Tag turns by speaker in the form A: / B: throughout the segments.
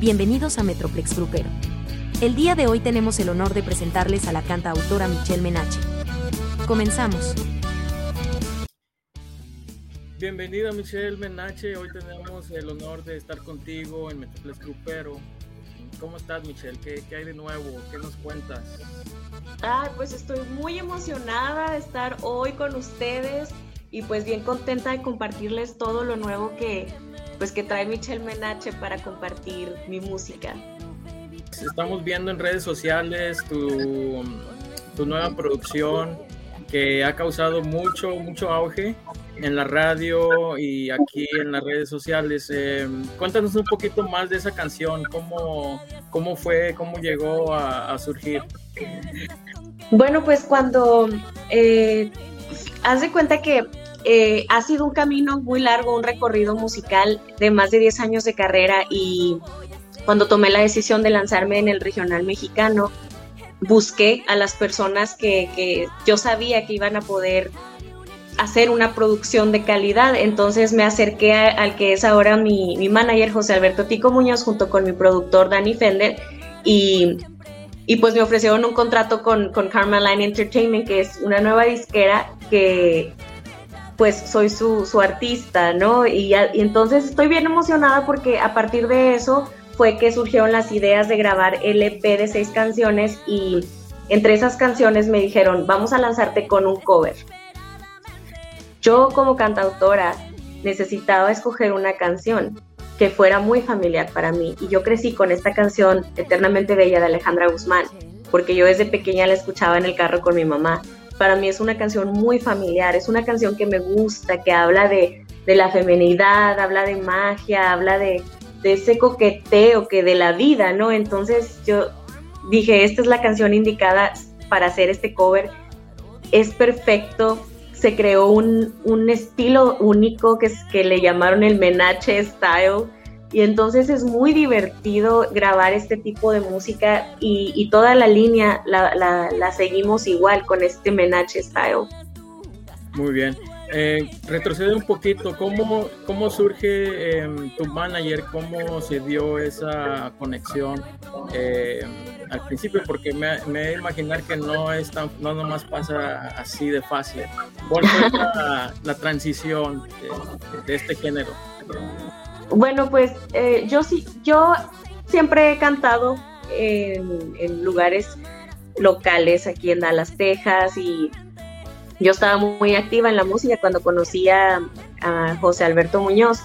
A: Bienvenidos a Metroplex Grupero. El día de hoy tenemos el honor de presentarles a la cantautora Michelle Menache. Comenzamos.
B: Bienvenida Michelle Menache, hoy tenemos el honor de estar contigo en Metroplex Grupero. ¿Cómo estás Michelle? ¿Qué, ¿Qué, hay de nuevo? ¿Qué nos cuentas?
C: Ah, pues estoy muy emocionada de estar hoy con ustedes y pues bien contenta de compartirles todo lo nuevo que, pues que trae Michelle Menache para compartir mi música.
B: Estamos viendo en redes sociales tu, tu nueva producción que ha causado mucho, mucho auge en la radio y aquí en las redes sociales. Eh, cuéntanos un poquito más de esa canción, cómo, cómo fue, cómo llegó a, a surgir.
C: Bueno, pues cuando eh, haz de cuenta que eh, ha sido un camino muy largo, un recorrido musical de más de 10 años de carrera y cuando tomé la decisión de lanzarme en el regional mexicano, busqué a las personas que, yo sabía que iban a poder hacer una producción de calidad. Entonces me acerqué al que es ahora mi, mi, manager, José Alberto Tico Muñoz, junto con mi productor Danny Fender, y, y pues me ofrecieron un contrato con, con Karma Line Entertainment, que es una nueva disquera que pues soy su, artista, ¿no? Y, y, entonces estoy bien emocionada porque a partir de eso fue que surgieron las ideas de grabar el EP de seis canciones y entre esas canciones me dijeron, vamos a lanzarte con un cover. Yo como cantautora necesitaba escoger una canción que fuera muy familiar para mí y yo crecí con esta canción Eternamente Bella de Alejandra Guzmán, porque yo desde pequeña la escuchaba en el carro con mi mamá para mí es una canción muy familiar, es una canción que me gusta, que habla de, de la feminidad, habla de magia, habla de, de, ese coqueteo que de la vida, ¿no? Entonces yo dije, esta es la canción indicada para hacer este cover, es perfecto, se creó un, un estilo único que, que le llamaron el menache style, y entonces es muy divertido grabar este tipo de música y, y toda la línea la, la, la, seguimos igual con este Menache Style.
B: Muy bien. Eh, retrocede un poquito, ¿cómo, cómo surge eh, tu manager? ¿Cómo se dio esa conexión eh, al principio? Porque me, me de imaginar que no es tan, no nomás pasa así de fácil. ¿Cuál fue la, la transición de, de este género?
C: Bueno, pues eh, yo sí, yo siempre he cantado en, lugares locales aquí en Dallas, Texas, y yo estaba muy activa en la música cuando conocí a, José Alberto Muñoz,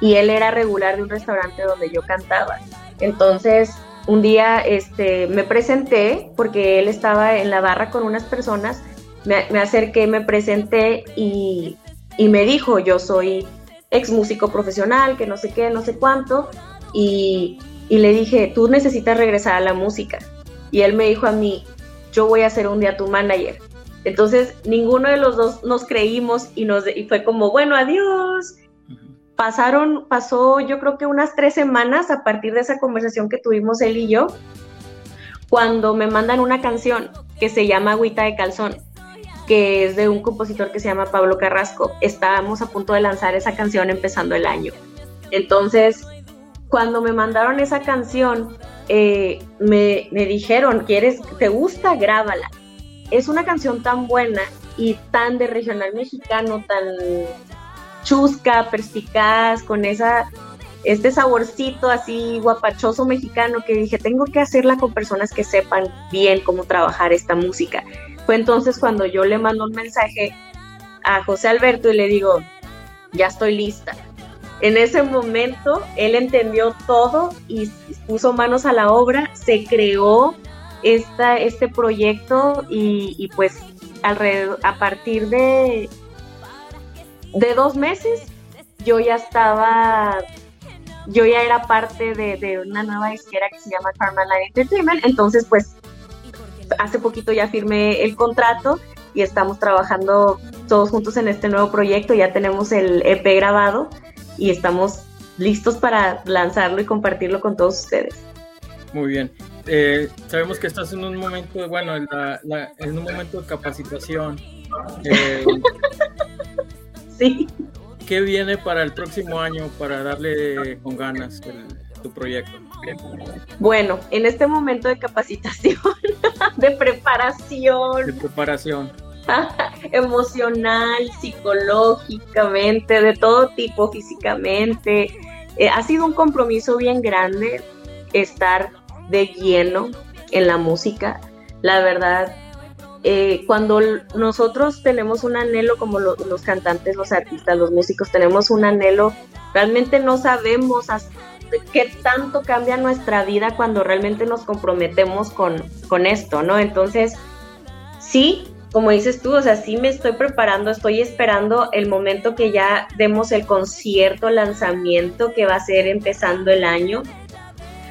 C: y él era regular de un restaurante donde yo cantaba. Entonces, un día este, me presenté porque él estaba en la barra con unas personas, me, acerqué, me presenté y me dijo, yo soy ex músico profesional, que no sé qué, no sé cuánto, y, y, le dije, tú necesitas regresar a la música. Y él me dijo a mí, yo voy a ser un día tu manager. Entonces, ninguno de los dos nos creímos y, nos, y fue como, bueno, adiós. Pasaron, pasó yo creo que unas tres semanas a partir de esa conversación que tuvimos él y yo, cuando me mandan una canción que se llama Agüita de Calzón que es de un compositor que se llama Pablo Carrasco. Estábamos a punto de lanzar esa canción empezando el año. Entonces, cuando me mandaron esa canción, eh, me, dijeron, ¿quieres, te gusta? Grábala. Es una canción tan buena y tan de regional mexicano, tan chusca, perspicaz, con esa este saborcito así guapachoso mexicano que dije, tengo que hacerla con personas que sepan bien cómo trabajar esta música. Entonces cuando yo le mando un mensaje a José Alberto y le digo, ya estoy lista. En ese momento él entendió todo y puso manos a la obra, se creó esta, este proyecto y, pues alrededor, a partir de, de dos meses yo ya estaba, yo ya era parte de, de una nueva disquera que se llama Line Entertainment, entonces pues hace poquito ya firmé el contrato y estamos trabajando todos juntos en este nuevo proyecto. Ya tenemos el EP grabado y estamos listos para lanzarlo y compartirlo con todos ustedes.
B: Muy bien. Eh, sabemos que estás en un momento, bueno, en, la, la, en un momento de capacitación. Eh,
C: sí.
B: ¿Qué viene para el próximo año para darle con ganas? tu proyecto?
C: Bueno, en este momento de capacitación, de preparación.
B: De preparación.
C: emocional, psicológicamente, de todo tipo, físicamente. Eh, ha sido un compromiso bien grande estar de lleno en la música. La verdad, eh, cuando nosotros tenemos un anhelo como los cantantes, los artistas, los músicos, tenemos un anhelo, realmente no sabemos qué tanto cambia nuestra vida cuando realmente nos comprometemos con, con esto, ¿no? Entonces, sí, como dices tú, o sea, sí me estoy preparando, estoy esperando el momento que ya demos el concierto, lanzamiento que va a ser empezando el año.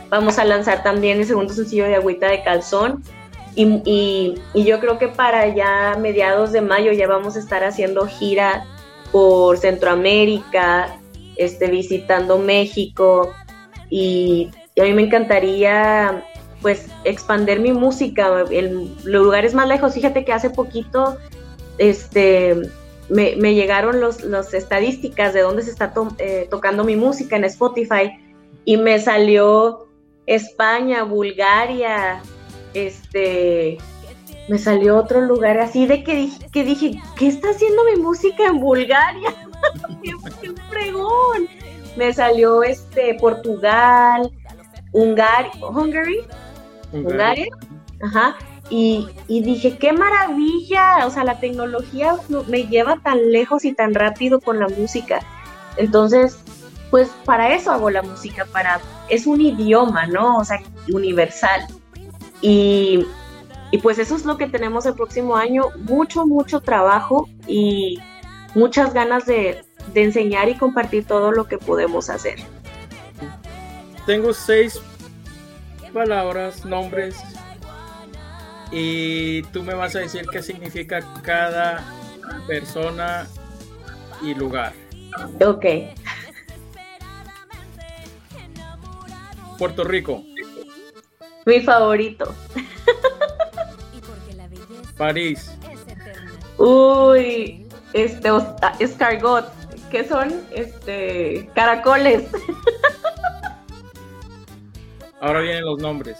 C: Vamos a lanzar también el segundo sencillo de Agüita de Calzón y, yo creo que para ya mediados de mayo ya vamos a estar haciendo gira por Centroamérica, este, visitando México y, a mí me encantaría pues expander mi música en lugares más lejos. Fíjate que hace poquito este, me, llegaron las los estadísticas de dónde se está eh, tocando mi música en Spotify y me salió España, Bulgaria, este, me salió otro lugar así de que dije, que dije, ¿qué está haciendo mi música en Bulgaria? ¡Qué, fregón! Me salió este Portugal, Hungary, Hungary, Hungary, ajá, y, y, dije, qué maravilla, o sea, la tecnología me lleva tan lejos y tan rápido con la música. Entonces, pues para eso hago la música, para, es un idioma, ¿no? O sea, universal. Y, pues eso es lo que tenemos el próximo año, mucho, mucho trabajo y muchas ganas de, enseñar y compartir todo lo que podemos hacer.
B: Tengo seis palabras, nombres, y tú me vas a decir qué significa cada persona y lugar.
C: Ok.
B: Puerto Rico.
C: Mi favorito.
B: París.
C: Uy, este, escargot, ¿qué son? Este, caracoles.
B: Ahora vienen los nombres.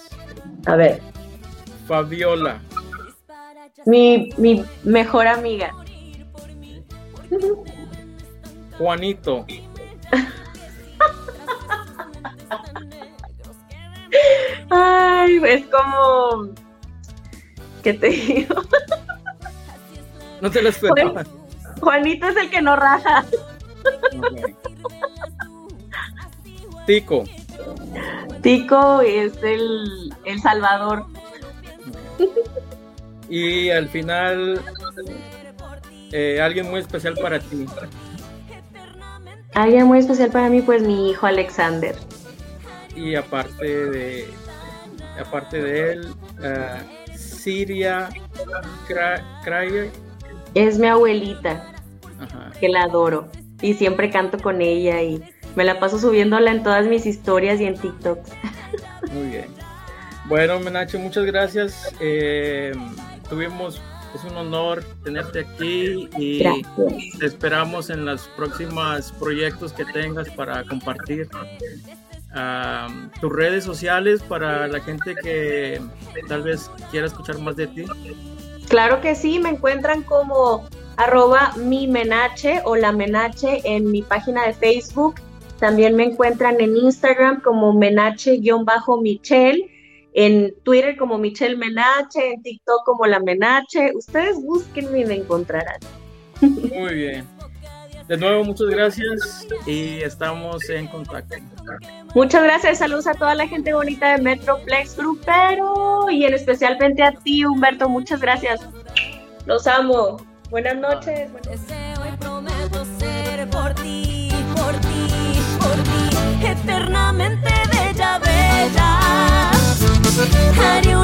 C: A ver.
B: Fabiola.
C: Mi, mi mejor amiga.
B: Juanito.
C: Ay, es como. ¿Qué te digo?
B: No te lo esperaba.
C: Juanito es el que no raja.
B: Tico.
C: Tico es el, el Salvador.
B: Y al final, eh, alguien muy especial para ti.
C: Alguien muy especial para mí, pues mi hijo Alexander.
B: Y aparte de aparte de él, uh, Siria Cryer.
C: Es mi abuelita, que la adoro. Y siempre canto con ella y me la paso subiéndola en todas mis historias y en TikTok.
B: Muy bien. Bueno, Menacho, muchas gracias. Eh, tuvimos, es un honor tenerte aquí y te esperamos en los próximos proyectos que tengas para compartir tus redes sociales para la gente que tal vez quiera escuchar más de ti.
C: Claro que sí, me encuentran como arroba mi menache o la menache en mi página de Facebook. También me encuentran en Instagram como menache-michelle, en Twitter como Michelle Menache, en TikTok como la menache. Ustedes búsquenme y me encontrarán.
B: Muy bien. De nuevo, muchas gracias y estamos en contacto.
C: Muchas gracias, saludos a toda la gente bonita de Metroplex Grupero y en especialmente a ti, Humberto, muchas gracias. Los amo. Ah. Buenas noches. Desde hoy
D: prometo ser por ti, por ti, por ti, eternamente bella, bella. Haré